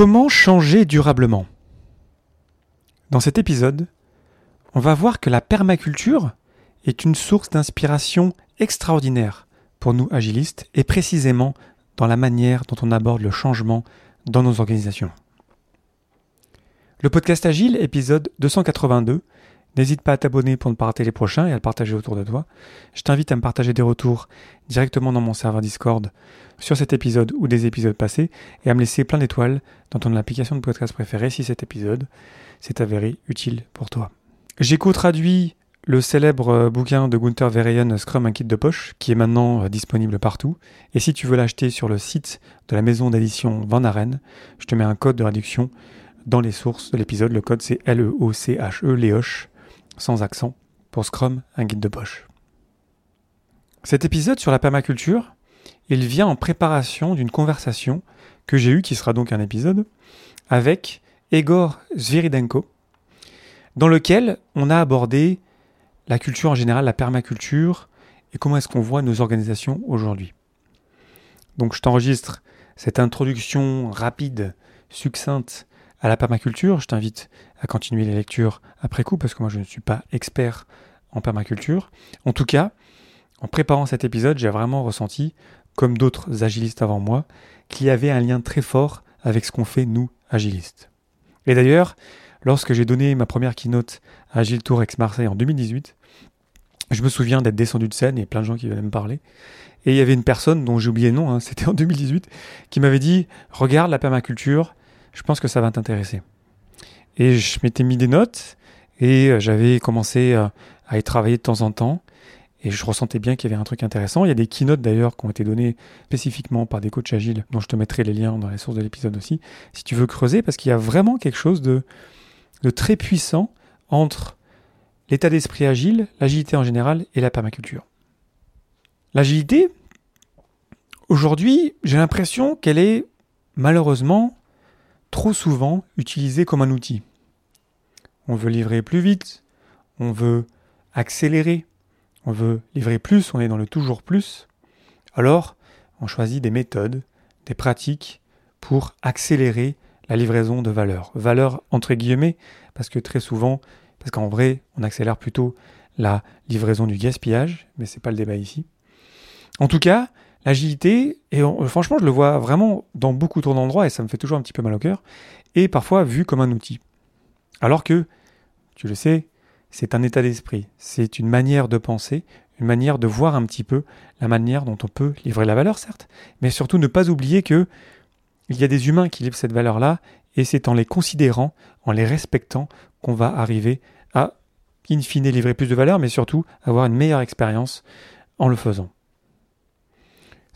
Comment changer durablement? Dans cet épisode, on va voir que la permaculture est une source d'inspiration extraordinaire pour nous agilistes et précisément dans la manière dont on aborde le changement dans nos organisations. Le podcast Agile, épisode 282. N'hésite pas à t'abonner pour ne pas rater les prochains et à le partager autour de toi. Je t'invite à me partager des retours directement dans mon serveur Discord sur cet épisode ou des épisodes passés et à me laisser plein d'étoiles dans ton application de podcast préférée si cet épisode s'est avéré utile pour toi. J'ai co-traduit le célèbre euh, bouquin de Gunther Verheyen Scrum un kit de poche qui est maintenant euh, disponible partout et si tu veux l'acheter sur le site de la maison d'édition Van Aren, je te mets un code de réduction dans les sources de l'épisode. Le code c'est L-E-O-C-H-E, Léoche, sans accent, pour Scrum, un guide de poche. Cet épisode sur la permaculture, il vient en préparation d'une conversation que j'ai eue, qui sera donc un épisode, avec Egor Zviridenko, dans lequel on a abordé la culture en général, la permaculture, et comment est-ce qu'on voit nos organisations aujourd'hui. Donc je t'enregistre cette introduction rapide, succincte à la permaculture. Je t'invite à continuer les lectures après coup, parce que moi je ne suis pas expert en permaculture. En tout cas, en préparant cet épisode, j'ai vraiment ressenti comme d'autres agilistes avant moi, qu'il y avait un lien très fort avec ce qu'on fait nous, agilistes. Et d'ailleurs, lorsque j'ai donné ma première keynote à Agile Tour Ex-Marseille en 2018, je me souviens d'être descendu de scène et plein de gens qui venaient me parler. Et il y avait une personne dont j'ai oublié le nom, hein, c'était en 2018, qui m'avait dit Regarde la permaculture, je pense que ça va t'intéresser. Et je m'étais mis des notes et euh, j'avais commencé euh, à y travailler de temps en temps. Et je ressentais bien qu'il y avait un truc intéressant. Il y a des keynotes d'ailleurs qui ont été données spécifiquement par des coachs agiles, dont je te mettrai les liens dans les sources de l'épisode aussi, si tu veux creuser, parce qu'il y a vraiment quelque chose de, de très puissant entre l'état d'esprit agile, l'agilité en général et la permaculture. L'agilité, aujourd'hui, j'ai l'impression qu'elle est malheureusement trop souvent utilisée comme un outil. On veut livrer plus vite, on veut accélérer, on veut livrer plus, on est dans le toujours plus, alors on choisit des méthodes, des pratiques pour accélérer la livraison de valeur. Valeur entre guillemets, parce que très souvent, parce qu'en vrai, on accélère plutôt la livraison du gaspillage, mais ce n'est pas le débat ici. En tout cas, l'agilité, et franchement, je le vois vraiment dans beaucoup trop d'endroits, et ça me fait toujours un petit peu mal au cœur, est parfois vu comme un outil. Alors que, tu le sais, c'est un état d'esprit, c'est une manière de penser, une manière de voir un petit peu la manière dont on peut livrer la valeur, certes, mais surtout ne pas oublier que il y a des humains qui livrent cette valeur-là, et c'est en les considérant, en les respectant, qu'on va arriver à, in fine, livrer plus de valeur, mais surtout avoir une meilleure expérience en le faisant.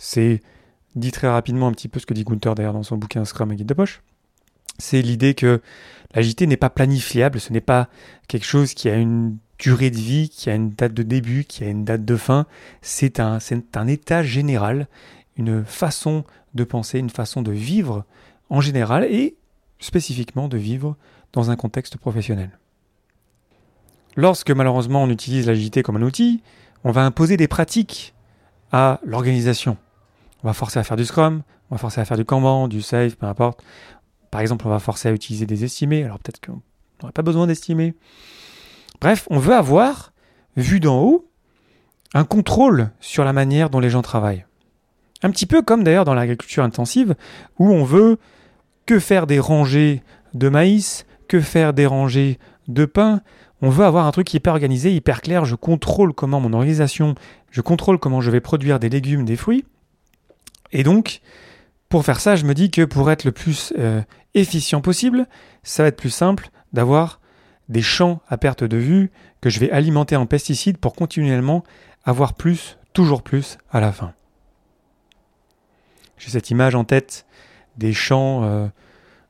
C'est dit très rapidement un petit peu ce que dit Gunther d'ailleurs dans son bouquin Scrum et Guide de poche. C'est l'idée que l'agilité n'est pas planifiable, ce n'est pas quelque chose qui a une durée de vie, qui a une date de début, qui a une date de fin. C'est un, état général, une façon de penser, une façon de vivre en général et spécifiquement de vivre dans un contexte professionnel. Lorsque malheureusement on utilise l'agilité comme un outil, on va imposer des pratiques à l'organisation. On va forcer à faire du Scrum, on va forcer à faire du Kanban, du Safe, peu importe. Par exemple, on va forcer à utiliser des estimés, alors peut-être qu'on n'aurait pas besoin d'estimer. Bref, on veut avoir, vu d'en haut, un contrôle sur la manière dont les gens travaillent. Un petit peu comme d'ailleurs dans l'agriculture intensive, où on veut que faire des rangées de maïs, que faire des rangées de pain. On veut avoir un truc hyper organisé, hyper clair. Je contrôle comment mon organisation, je contrôle comment je vais produire des légumes, des fruits. Et donc, pour faire ça, je me dis que pour être le plus euh, efficient possible, ça va être plus simple d'avoir des champs à perte de vue que je vais alimenter en pesticides pour continuellement avoir plus, toujours plus à la fin. J'ai cette image en tête des champs euh,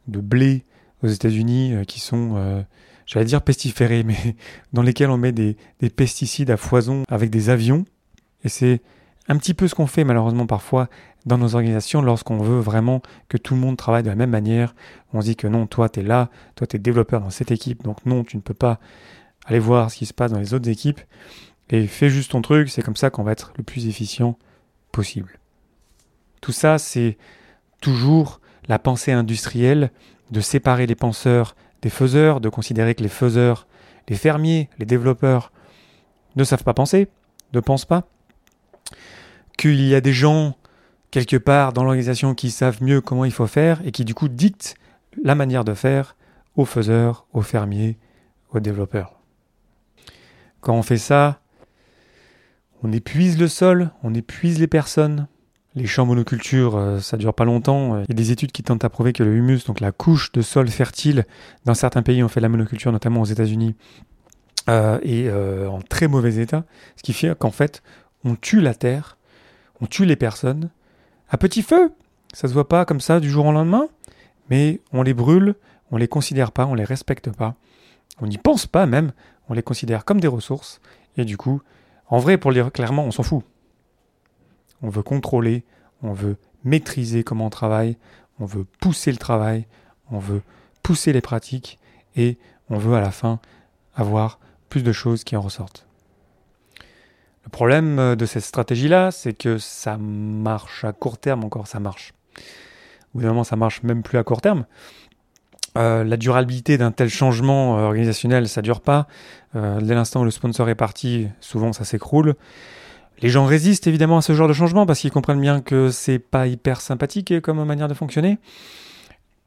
de blé aux États-Unis euh, qui sont, j'allais dire pestiférés, mais dans lesquels on met des, des pesticides à foison avec des avions. Et c'est un petit peu ce qu'on fait malheureusement parfois dans nos organisations lorsqu'on veut vraiment que tout le monde travaille de la même manière. On se dit que non, toi tu es là, toi tu es développeur dans cette équipe, donc non, tu ne peux pas aller voir ce qui se passe dans les autres équipes. Et fais juste ton truc, c'est comme ça qu'on va être le plus efficient possible. Tout ça, c'est toujours la pensée industrielle, de séparer les penseurs des faiseurs, de considérer que les faiseurs, les fermiers, les développeurs ne savent pas penser, ne pensent pas, qu'il y a des gens quelque part dans l'organisation qui savent mieux comment il faut faire et qui du coup dictent la manière de faire aux faiseurs, aux fermiers, aux développeurs. Quand on fait ça, on épuise le sol, on épuise les personnes. Les champs monoculture, euh, ça dure pas longtemps. Il y a des études qui tentent à prouver que le humus, donc la couche de sol fertile, dans certains pays, on fait de la monoculture, notamment aux États-Unis, euh, est euh, en très mauvais état. Ce qui fait qu'en fait, on tue la terre, on tue les personnes à petit feu. Ça se voit pas comme ça du jour au lendemain, mais on les brûle, on les considère pas, on les respecte pas, on n'y pense pas même, on les considère comme des ressources, et du coup, en vrai, pour le dire clairement, on s'en fout. On veut contrôler, on veut maîtriser comment on travaille, on veut pousser le travail, on veut pousser les pratiques, et on veut à la fin avoir plus de choses qui en ressortent. Le problème euh, de cette stratégie-là, c'est que ça marche à court terme encore, ça marche. Au bout moment, ça marche même plus à court terme. Euh, la durabilité d'un tel changement euh, organisationnel, ça dure pas. dès l'instant où le sponsor est parti, souvent ça s'écroule. Les gens résistent évidemment à ce genre de changement parce qu'ils comprennent bien que c'est pas hyper sympathique comme manière de fonctionner.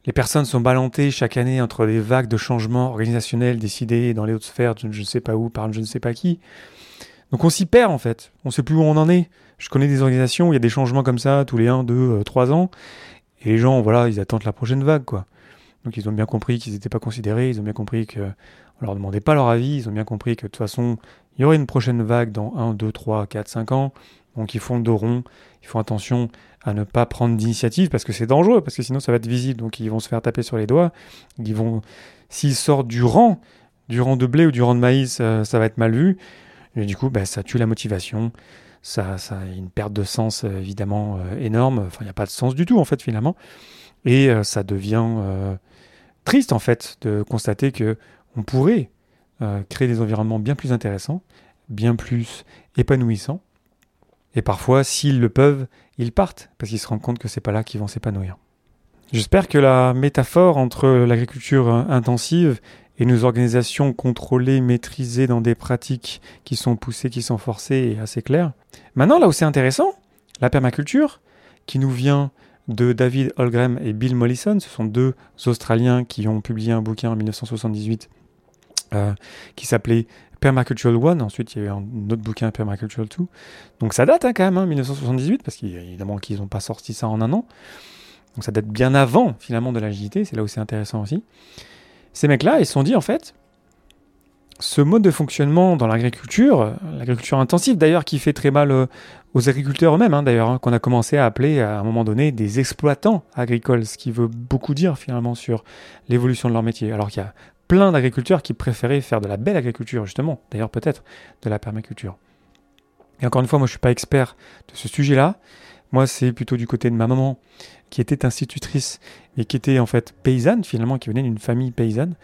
Les personnes sont ballantées chaque année entre des vagues de changements organisationnels décidés dans les hautes sphères, je ne sais pas où, par je ne sais pas qui. Donc on s'y perd en fait, on sait plus où on en est. Je connais des organisations où il y a des changements comme ça tous les 1, 2, 3 ans, et les gens, voilà, ils attendent la prochaine vague, quoi. Donc ils ont bien compris qu'ils n'étaient pas considérés, ils ont bien compris qu'on leur demandait pas leur avis, ils ont bien compris que de toute façon, il y aurait une prochaine vague dans 1, 2, 3, 4, 5 ans. Donc ils font le dos rond, ils font attention à ne pas prendre d'initiative parce que c'est dangereux, parce que sinon ça va être visible, donc ils vont se faire taper sur les doigts. Ils vont, s'ils sortent du rang, du rang de blé ou du rang de maïs, euh, ça va être mal vu. Du coup, bah, ça tue la motivation. Ça, ça a une perte de sens euh, évidemment euh, énorme. Enfin, il n'y a pas de sens du tout en fait finalement. Et euh, ça devient triste en fait de constater que on pourrait créer des environnements bien plus intéressants, bien plus épanouissants. Et parfois, s'ils le peuvent, ils partent parce qu'ils se rendent compte que c'est pas là qu'ils vont s'épanouir. J'espère que la métaphore entre l'agriculture intensive et nos organisations contrôlées, maîtrisées dans des pratiques qui sont poussées, qui sont forcées et assez claires. Maintenant, là où c'est intéressant, la permaculture, qui nous vient de David Holgram et Bill Mollison, ce sont deux Australiens qui ont publié un bouquin en 1978 euh, qui s'appelait Permacultural One, ensuite il y a eu un autre bouquin Permacultural 2. Donc ça date hein, quand même, 1978, hein, parce qu'évidemment qu'ils n'ont pas sorti ça en un an. Donc ça date bien avant finalement de l'agilité, c'est là où c'est intéressant aussi. Ces mecs-là, ils se sont dit en fait, ce mode de fonctionnement dans l'agriculture, l'agriculture intensive d'ailleurs, qui fait très mal euh, aux agriculteurs eux-mêmes, hein, d'ailleurs, hein, qu'on a commencé à appeler à un moment donné des exploitants agricoles, ce qui veut beaucoup dire finalement sur l'évolution de leur métier. Alors qu'il y a plein d'agriculteurs qui préféraient faire de la belle agriculture, justement, d'ailleurs peut-être de la permaculture. Et encore une fois, moi je ne suis pas expert de ce sujet-là. Moi, c'est plutôt du côté de ma maman qui était institutrice et qui était en fait paysanne finalement, qui venait d'une famille paysanne,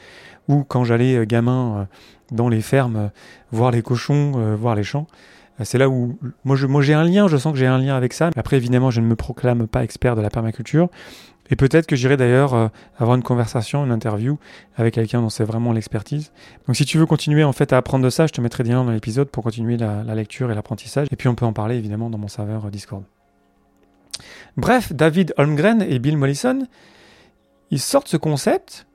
ou quand j'allais euh, gamin euh, dans les fermes euh, voir les cochons, voir les champs, c'est là où moi, j'ai un lien, je sens que j'ai un lien avec ça. Après évidemment je ne me proclame pas expert de la permaculture, et peut-être que j'irai d'ailleurs avoir une conversation, une interview avec quelqu'un dont c'est vraiment l'expertise. Donc si tu veux continuer en fait à apprendre de ça, je te mettrai des liens dans l'épisode pour continuer la lecture et l'apprentissage. Et puis on peut en parler évidemment dans mon serveur Discord. Bref, David Holmgren et Bill Mollison, ils sortent ce concept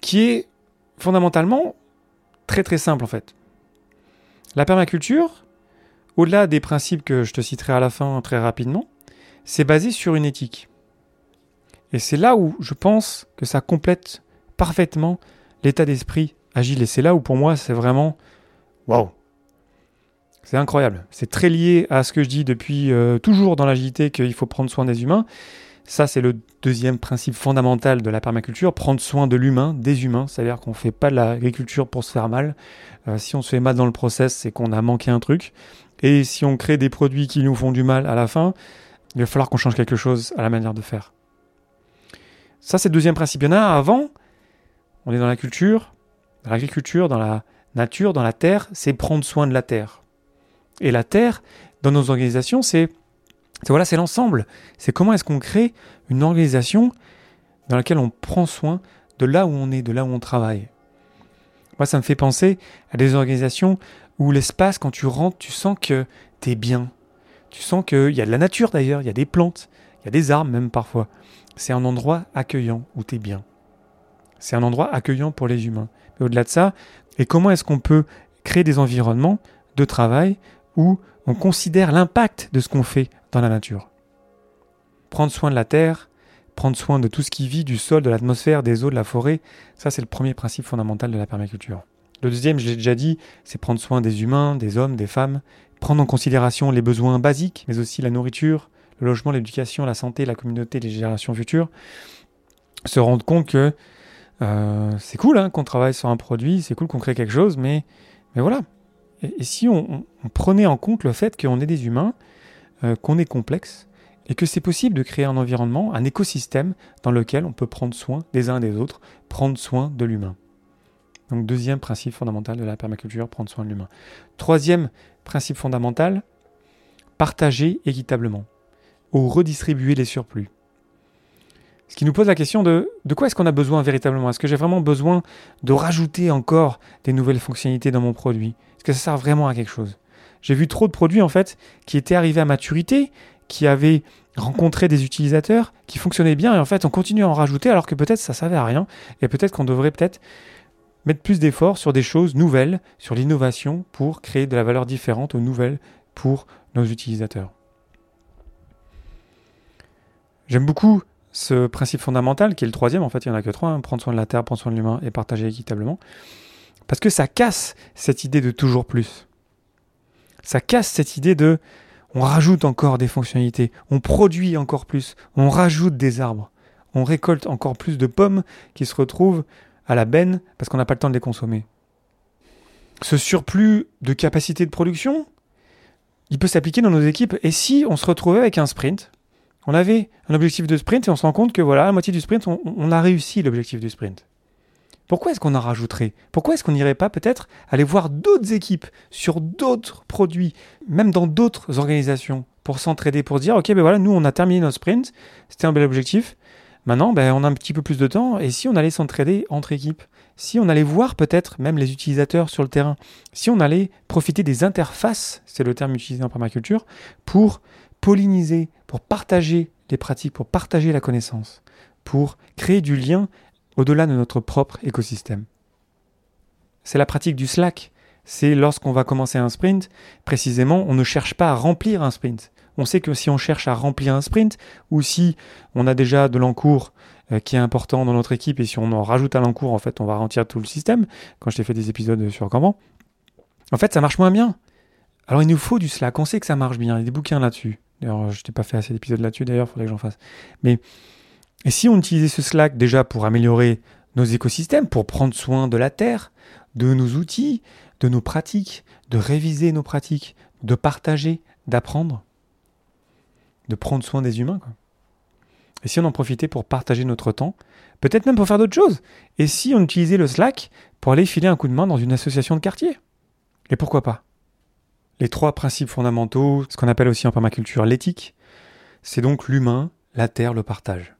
qui est fondamentalement très très simple en fait. La permaculture, au-delà des principes que je te citerai à la fin très rapidement, c'est basé sur une éthique. Et c'est là où je pense que ça complète parfaitement l'état d'esprit agile. Et c'est là où pour moi c'est vraiment waouh. C'est incroyable. C'est très lié à ce que je dis depuis euh, toujours dans l'agilité qu'il faut prendre soin des humains. Ça, c'est le deuxième principe fondamental de la permaculture, prendre soin de l'humain, des humains. C'est-à-dire qu'on ne fait pas de l'agriculture pour se faire mal. Euh, si on se fait mal dans le process, c'est qu'on a manqué un truc. Et si on crée des produits qui nous font du mal à la fin, il va falloir qu'on change quelque chose à la manière de faire. Ça, c'est le deuxième principe. Il y en a avant, on est dans la culture, dans l'agriculture, dans la nature, dans la terre, c'est prendre soin de la terre. Et la terre, dans nos organisations, c'est Voilà, c'est l'ensemble. C'est comment est-ce qu'on crée une organisation dans laquelle on prend soin de là où on est, de là où on travaille. Moi, ça me fait penser à des organisations où l'espace, quand tu rentres, tu sens que tu es bien. Tu sens qu'il y a de la nature d'ailleurs, il y a des plantes, il y a des arbres même parfois. C'est un endroit accueillant où tu es bien. C'est un endroit accueillant pour les humains. Mais au-delà de ça, et comment est-ce qu'on peut créer des environnements de travail où on considère l'impact de ce qu'on fait dans la nature Prendre soin de la terre, prendre soin de tout ce qui vit, du sol, de l'atmosphère, des eaux, de la forêt, ça c'est le premier principe fondamental de la permaculture. Le deuxième, je l'ai déjà dit, c'est prendre soin des humains, des hommes, des femmes, prendre en considération les besoins basiques, mais aussi la nourriture, le logement, l'éducation, la santé, la communauté, les générations futures. Se rendre compte que euh, c'est cool hein, qu'on travaille sur un produit, c'est cool qu'on crée quelque chose, mais, mais voilà. Et, si on, prenait en compte le fait qu'on est des humains, euh, qu'on est complexe, et que c'est possible de créer un environnement, un écosystème dans lequel on peut prendre soin des uns et des autres, prendre soin de l'humain. Donc deuxième principe fondamental de la permaculture, prendre soin de l'humain. Troisième principe fondamental, partager équitablement ou redistribuer les surplus. Ce qui nous pose la question de de quoi est-ce qu'on a besoin véritablement? Est-ce que j'ai vraiment besoin de rajouter encore des nouvelles fonctionnalités dans mon produit? Est-ce que ça sert vraiment à quelque chose? J'ai vu trop de produits en fait qui étaient arrivés à maturité, qui avaient rencontré des utilisateurs, qui fonctionnaient bien et en fait on continue à en rajouter alors que peut-être ça servait à rien et peut-être qu'on devrait peut-être mettre plus d'efforts sur des choses nouvelles, sur l'innovation pour créer de la valeur différente ou nouvelle pour nos utilisateurs. J'aime beaucoup ce principe fondamental, qui est le troisième, en fait il n'y en a que trois, hein, prendre soin de la terre, prendre soin de l'humain et partager équitablement, parce que ça casse cette idée de toujours plus. Ça casse cette idée de on rajoute encore des fonctionnalités, on produit encore plus, on rajoute des arbres, on récolte encore plus de pommes qui se retrouvent à la benne parce qu'on n'a pas le temps de les consommer. Ce surplus de capacité de production, il peut s'appliquer dans nos équipes. Et si on se retrouvait avec un sprint on avait un objectif de sprint et on se rend compte que voilà, à la moitié du sprint, on, a réussi l'objectif du sprint. Pourquoi est-ce qu'on en rajouterait? Pourquoi est-ce qu'on n'irait pas peut-être aller voir d'autres équipes sur d'autres produits, même dans d'autres organisations, pour s'entraider, pour dire, ok, ben voilà, nous on a terminé notre sprint, c'était un bel objectif, maintenant ben, on a un petit peu plus de temps, et si on allait s'entraider entre équipes si on allait voir peut-être même les utilisateurs sur le terrain, si on allait profiter des interfaces, c'est le terme utilisé en permaculture, pour polliniser, pour partager les pratiques, pour partager la connaissance, pour créer du lien au-delà de notre propre écosystème. C'est la pratique du Slack. C'est lorsqu'on va commencer un sprint, précisément, on ne cherche pas à remplir un sprint. On sait que si on cherche à remplir un sprint, ou si on a déjà de l'encours euh, qui est important dans notre équipe, et si on en rajoute à l'encours, en fait, on va ralentir tout le système, quand je t'ai fait des épisodes sur Kanban, en fait, ça marche moins bien. Alors il nous faut du Slack, on sait que ça marche bien, il y a des bouquins là-dessus. D'ailleurs, je n'ai pas fait assez d'épisodes là-dessus, d'ailleurs, il faudrait que j'en fasse. Mais si on utilisait ce Slack déjà pour améliorer nos écosystèmes, pour prendre soin de la Terre, de nos outils, de nos pratiques, de réviser nos pratiques, de partager, d'apprendre, de prendre soin des humains. Et si on en profitait pour partager notre temps, peut-être même pour faire d'autres choses. Et si on utilisait le Slack pour aller filer un coup de main dans une association de quartier? Et pourquoi pas? Les trois principes fondamentaux, ce qu'on appelle aussi en permaculture l'éthique, c'est donc l'humain, la terre, le partage.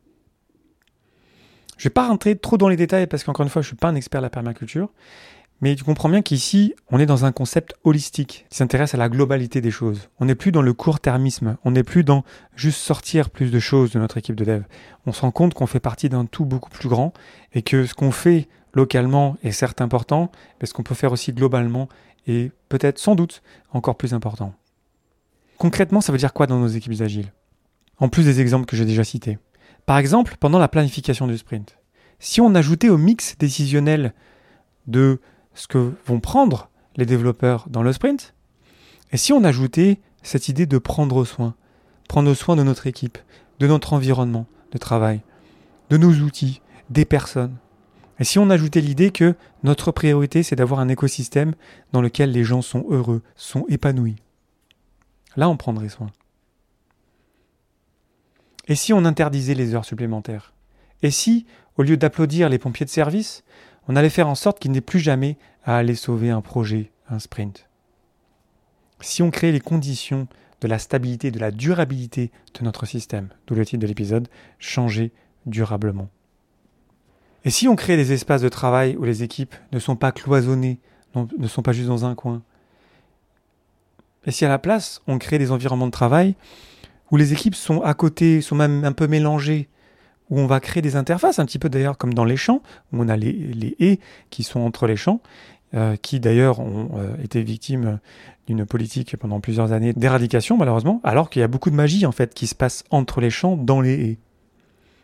Je ne vais pas rentrer trop dans les détails parce qu'encore une fois, je ne suis pas un expert de la permaculture, mais tu comprends bien qu'ici, on est dans un concept holistique qui s'intéresse à la globalité des choses. On n'est plus dans le court-termisme, on n'est plus dans juste sortir plus de choses de notre équipe de dev. On se rend compte qu'on fait partie d'un tout beaucoup plus grand et que ce qu'on fait localement est certes important, mais ce qu'on peut faire aussi globalement et peut-être sans doute encore plus important. Concrètement, ça veut dire quoi dans nos équipes agiles? En plus des exemples que j'ai déjà cités. Par exemple, pendant la planification du sprint, si on ajoutait au mix décisionnel de ce que vont prendre les développeurs dans le sprint, et si on ajoutait cette idée de prendre soin, prendre soin de notre équipe, de notre environnement de travail, de nos outils, des personnes, et si on ajoutait l'idée que notre priorité, c'est d'avoir un écosystème dans lequel les gens sont heureux, sont épanouis, là on prendrait soin. Et si on interdisait les heures supplémentaires? Et si, au lieu d'applaudir les pompiers de service, on allait faire en sorte qu'il n'ait plus jamais à aller sauver un projet, un sprint? Si on créait les conditions de la stabilité, de la durabilité de notre système? D'où le titre de l'épisode, Changer durablement. Et si on crée des espaces de travail où les équipes ne sont pas cloisonnées, ne sont pas juste dans un coin, et si à la place, on crée des environnements de travail où les équipes sont à côté, sont même un peu mélangées, où on va créer des interfaces, un petit peu d'ailleurs comme dans les champs, où on a les, les haies qui sont entre les champs, euh, qui d'ailleurs ont euh, été victimes d'une politique pendant plusieurs années d'éradication malheureusement, alors qu'il y a beaucoup de magie en fait qui se passe entre les champs, dans les haies.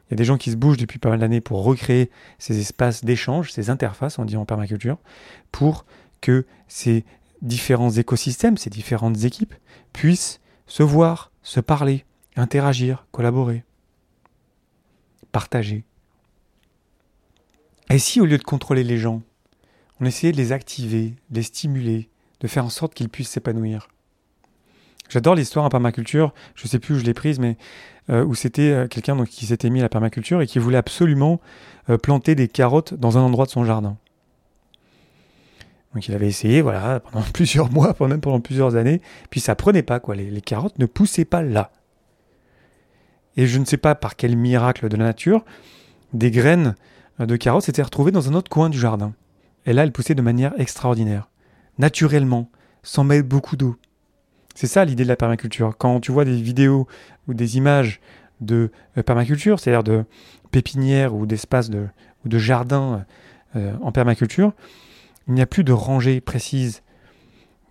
Il y a des gens qui se bougent depuis pas mal d'années pour recréer ces espaces d'échange, ces interfaces, on dit en permaculture, pour que ces différents écosystèmes, ces différentes équipes puissent se voir, se parler, interagir, collaborer, partager. Et si au lieu de contrôler les gens, on essayait de les activer, les stimuler, de faire en sorte qu'ils puissent s'épanouir J'adore l'histoire en permaculture, je ne sais plus où je l'ai prise, mais euh, où c'était euh, quelqu'un qui s'était mis à la permaculture et qui voulait absolument euh, planter des carottes dans un endroit de son jardin. Donc il avait essayé, voilà, pendant plusieurs mois, pendant, pendant plusieurs années, puis ça prenait pas, quoi. Les, carottes ne poussaient pas là. Et je ne sais pas par quel miracle de la nature, des graines de carottes s'étaient retrouvées dans un autre coin du jardin. Et là, elles poussaient de manière extraordinaire, naturellement, sans mettre beaucoup d'eau. C'est ça l'idée de la permaculture. Quand tu vois des vidéos ou des images de euh, permaculture, c'est-à-dire de pépinières ou d'espaces de, ou de jardins euh, en permaculture, il n'y a plus de rangées précises.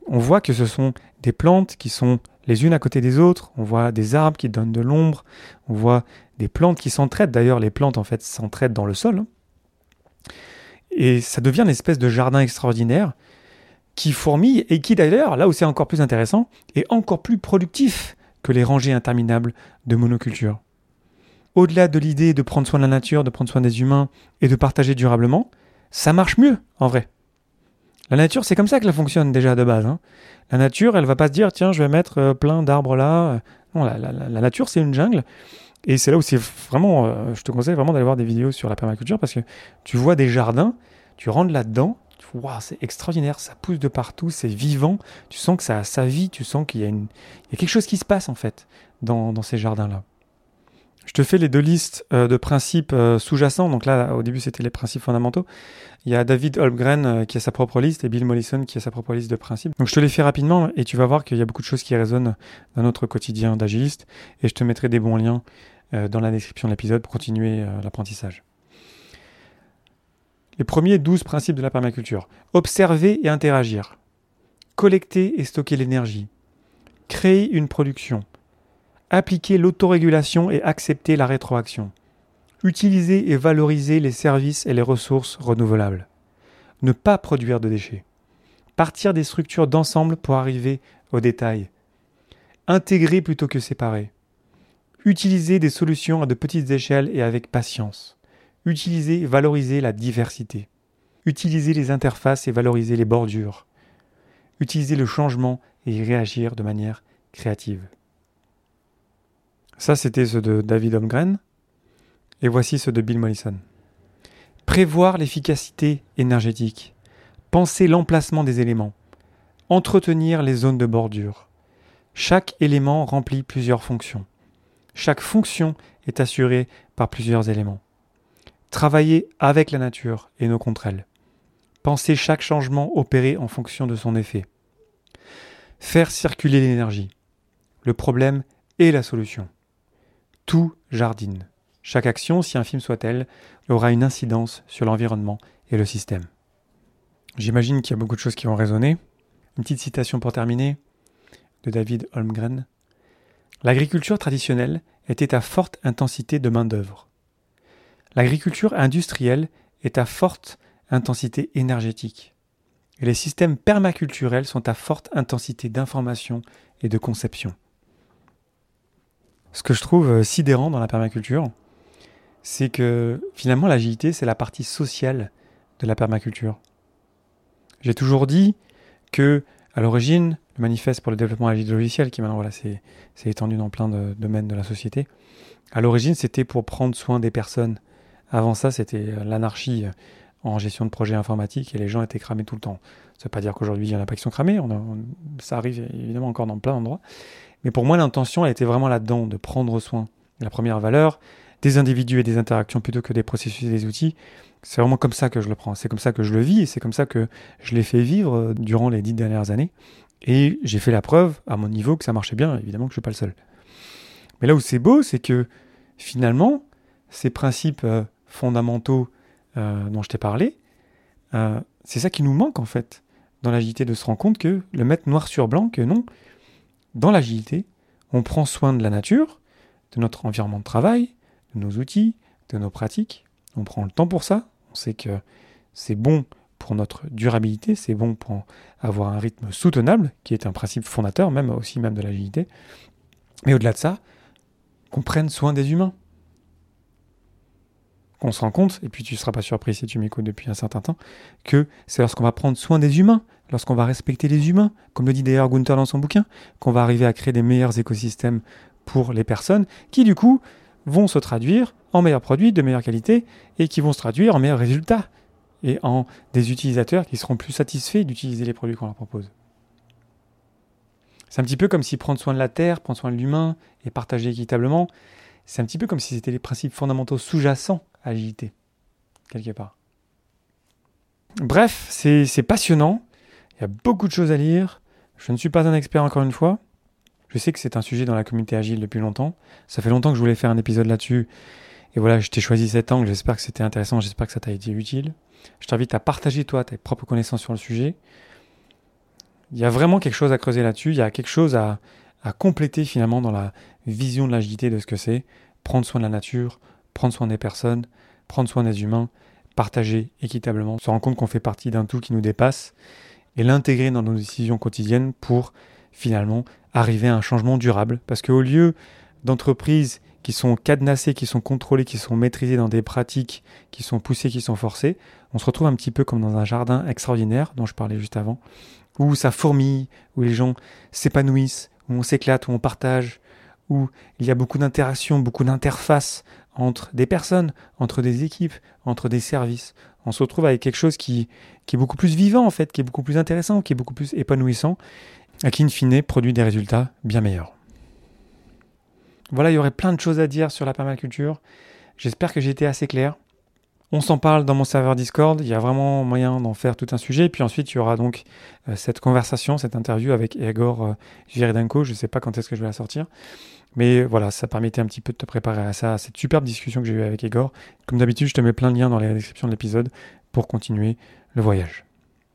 On voit que ce sont des plantes qui sont les unes à côté des autres, on voit des arbres qui donnent de l'ombre, on voit des plantes qui s'entraident, d'ailleurs les plantes en fait s'entraident dans le sol. Hein. Et ça devient une espèce de jardin extraordinaire qui fourmille et qui d'ailleurs, là où c'est encore plus intéressant, est encore plus productif que les rangées interminables de monoculture. Au-delà de l'idée de prendre soin de la nature, de prendre soin des humains et de partager durablement, ça marche mieux en vrai. La nature, c'est comme ça qu'elle fonctionne déjà de base. Hein. La nature, elle va pas se dire, tiens, je vais mettre euh, plein d'arbres là. Non, la, nature, c'est une jungle. Et c'est là où c'est vraiment, euh, je te conseille vraiment d'aller voir des vidéos sur la permaculture parce que tu vois des jardins, tu rentres là-dedans, wow, c'est extraordinaire, ça pousse de partout, c'est vivant, tu sens que ça a sa vie, tu sens qu'il y, a une... Y a quelque chose qui se passe en fait dans, ces jardins-là. Je te fais les deux listes euh, de principes sous-jacents. Donc là, au début, c'était les principes fondamentaux. Il y a David Holmgren euh, qui a sa propre liste et Bill Mollison qui a sa propre liste de principes. Donc je te les fais rapidement et tu vas voir qu'il y a beaucoup de choses qui résonnent dans notre quotidien d'agiliste et je te mettrai des bons liens euh, dans la description de l'épisode pour continuer euh, l'apprentissage. Les premiers 12 principes de la permaculture. Observer et interagir. Collecter et stocker l'énergie. Créer une production. Appliquer l'autorégulation et accepter la rétroaction Utiliser et valoriser les services et les ressources renouvelables. Ne pas produire de déchets. Partir des structures d'ensemble pour arriver aux détails. Intégrer plutôt que séparer. Utiliser des solutions à de petites échelles et avec patience. Utiliser et valoriser la diversité. Utiliser les interfaces et valoriser les bordures. Utiliser le changement et y réagir de manière créative. Ça, c'était ce de David Holmgren. Et voici ceux de Bill Mollison. Prévoir l'efficacité énergétique. Penser l'emplacement des éléments. Entretenir les zones de bordure. Chaque élément remplit plusieurs fonctions. Chaque fonction est assurée par plusieurs éléments. Travailler avec la nature et non contre elle. Penser chaque changement opéré en fonction de son effet. Faire circuler l'énergie. Le problème et la solution. Tout jardine. Chaque action, si infime soit-elle, aura une incidence sur l'environnement et le système. J'imagine qu'il y a beaucoup de choses qui vont résonner. Une petite citation pour terminer de David Holmgren. L'agriculture traditionnelle était à forte intensité de main-d'œuvre. L'agriculture industrielle est à forte intensité énergétique. Et les systèmes permaculturels sont à forte intensité d'information et de conception. Ce que je trouve euh, sidérant dans la permaculture, c'est que finalement l'agilité, c'est la partie sociale de la permaculture. J'ai toujours dit que, à l'origine, le manifeste pour le développement agile logiciel, qui maintenant voilà, étendu dans plein de domaines de la société, à l'origine, c'était pour prendre soin des personnes. Avant ça, c'était euh, l'anarchie euh, en gestion de projets informatiques et les gens étaient cramés tout le temps. Ça ne veut pas dire qu'aujourd'hui, il y en a pas qui sont cramés, ça arrive évidemment encore dans plein d'endroits, Mais pour moi, l'intention a été vraiment là-dedans, de prendre soin. La première valeur, des individus et des interactions plutôt que des processus et des outils. C'est vraiment comme ça que je le prends, c'est comme ça que je le vis et c'est comme ça que je l'ai fait vivre euh, durant les dix dernières années. Et j'ai fait la preuve à mon niveau que ça marchait bien, évidemment que je ne suis pas le seul. Mais là où c'est beau, c'est que finalement, ces principes euh, fondamentaux euh, dont je t'ai parlé, c'est ça qui nous manque en fait dans l'agilité, de se rendre compte que le mettre noir sur blanc, que non, dans l'agilité, on prend soin de la nature, de notre environnement de travail, de nos outils, de nos pratiques. On prend le temps pour ça. On sait que c'est bon pour notre durabilité, c'est bon pour avoir un rythme soutenable, qui est un principe fondateur même aussi même de l'agilité. Mais au-delà de ça, qu'on prenne soin des humains. Qu'on se rend compte, et puis tu ne seras pas surpris si tu m'écoutes depuis un certain temps, que c'est lorsqu'on va prendre soin des humains, lorsqu'on va respecter les humains, comme le dit d'ailleurs Gunther dans son bouquin, qu'on va arriver à créer des meilleurs écosystèmes pour les personnes, qui du coup vont se traduire en meilleurs produits de meilleure qualité et qui vont se traduire en meilleurs résultats et en des utilisateurs qui seront plus satisfaits d'utiliser les produits qu'on leur propose. C'est un petit peu comme si prendre soin de la terre, prendre soin de l'humain et partager équitablement, c'est un petit peu comme si c'était les principes fondamentaux sous-jacents à l'agilité, quelque part. Bref, c'est passionnant, il y a beaucoup de choses à lire, je ne suis pas un expert encore une fois, je sais que c'est un sujet dans la communauté agile depuis longtemps. Ça fait longtemps que je voulais faire un épisode là-dessus. Et voilà, je t'ai choisi cet angle. J'espère que c'était intéressant. J'espère que ça t'a été utile. Je t'invite à partager toi tes propres connaissances sur le sujet. Il y a vraiment quelque chose à creuser là-dessus. Il y a quelque chose à, à compléter finalement dans la vision de l'agilité de ce que c'est. Prendre soin de la nature, prendre soin des personnes, prendre soin des humains, partager équitablement, se rendre compte qu'on fait partie d'un tout qui nous dépasse et l'intégrer dans nos décisions quotidiennes pour finalement arriver à un changement durable. Parce qu'au lieu d'entreprises qui sont cadenassées, qui sont contrôlées, qui sont maîtrisées dans des pratiques qui sont poussées, qui sont forcées, on se retrouve un petit peu comme dans un jardin extraordinaire dont je parlais juste avant, où ça fourmille, où les gens s'épanouissent, où on s'éclate, où on partage, où il y a beaucoup d'interactions, beaucoup d'interfaces entre des personnes, entre des équipes, entre des services. On se retrouve avec quelque chose qui, est beaucoup plus vivant en fait, qui est beaucoup plus intéressant, qui est beaucoup plus épanouissant et qui in fine produit des résultats bien meilleurs. Voilà, il y aurait plein de choses à dire sur la permaculture. J'espère que j'ai été assez clair. On s'en parle dans mon serveur Discord, il y a vraiment moyen d'en faire tout un sujet. Puis ensuite, il y aura donc euh, cette conversation, cette interview avec Egor euh, Je ne sais pas quand est-ce que je vais la sortir. Mais voilà, ça permettait un petit peu de te préparer à ça, à cette superbe discussion que j'ai eue avec Egor. Comme d'habitude, je te mets plein de liens dans la description de l'épisode pour continuer le voyage.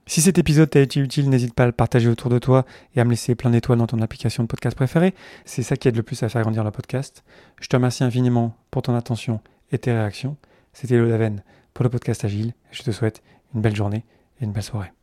Si cet épisode t'a été utile, n'hésite pas à le partager autour de toi et à me laisser plein d'étoiles dans ton application de podcast préférée. C'est ça qui aide le plus à faire grandir le podcast. Je te remercie infiniment pour ton attention et tes réactions. C'était Daven pour le podcast Agile. Je te souhaite une belle journée et une belle soirée.